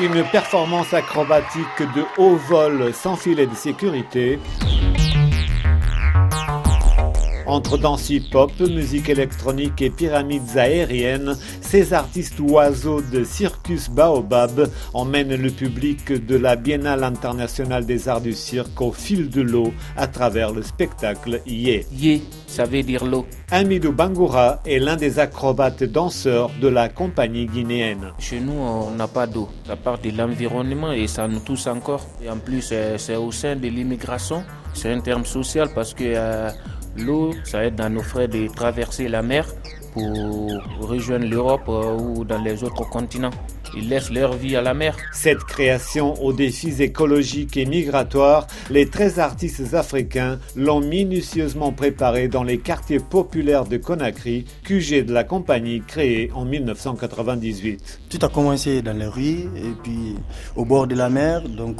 Une performance acrobatique de haut vol sans filet de sécurité entre danse hip-hop, musique électronique et pyramides aériennes, ces artistes oiseaux de Circus Baobab emmènent le public de la Biennale internationale des arts du cirque au fil de l'eau à travers le spectacle Yé. Yé, ça veut dire l'eau. Amidou Bangoura est l'un des acrobates danseurs de la compagnie guinéenne. Chez nous, on n'a pas d'eau. Ça part de l'environnement et ça nous touche encore. Et en plus, c'est au sein de l'immigration. C'est un terme social parce que euh, L'eau, ça aide à nos frères de traverser la mer pour rejoindre l'Europe euh, ou dans les autres continents. Ils laissent leur vie à la mer. Cette création aux défis écologiques et migratoires, les 13 artistes africains l'ont minutieusement préparée dans les quartiers populaires de Conakry, QG de la compagnie créée en 1998. Tout a commencé dans les rues et puis au bord de la mer, donc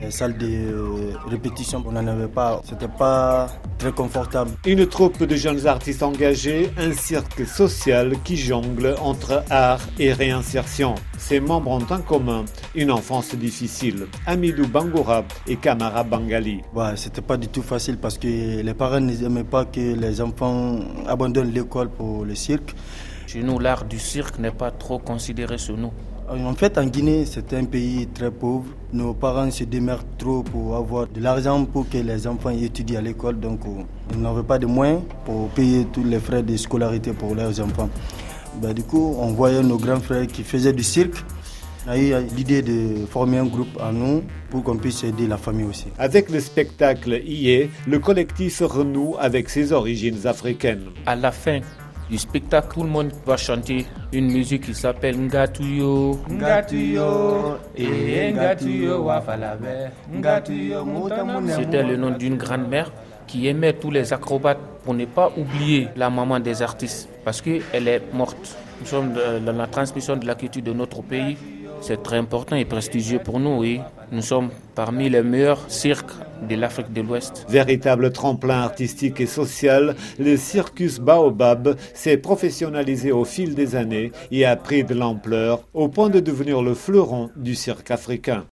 les salles de euh, répétition, on n'en avait pas, c'était pas très confortable. Une troupe de jeunes artistes engagés, un cirque social qui jongle entre art et réinsertion. Ses membres ont en commun une enfance difficile. Amidou Bangoura et Kamara Bangali. Ouais, c'était pas du tout facile parce que les parents n'aimaient pas que les enfants abandonnent l'école pour le cirque. Chez nous, l'art du cirque n'est pas trop considéré chez nous. En fait, en Guinée, c'est un pays très pauvre. Nos parents se démerdent trop pour avoir de l'argent pour que les enfants étudient à l'école. Donc, ils n'avaient pas de moyens pour payer tous les frais de scolarité pour leurs enfants. Bah, du coup, on voyait nos grands frères qui faisaient du cirque. On a eu l'idée de former un groupe à nous pour qu'on puisse aider la famille aussi. Avec le spectacle IE, le collectif renoue avec ses origines africaines. À la fin du spectacle, tout le monde va chanter une musique qui s'appelle Ngatuyo. Ngatuyo, et Ngatuyo, C'était le nom d'une grande mère qui aimait tous les acrobates pour ne pas oublier la maman des artistes parce qu'elle est morte. Nous sommes dans la transmission de la de notre pays. C'est très important et prestigieux pour nous, oui. Nous sommes parmi les meilleurs cirques de l'Afrique de l'Ouest. Véritable tremplin artistique et social, le circus Baobab s'est professionnalisé au fil des années et a pris de l'ampleur au point de devenir le fleuron du cirque africain.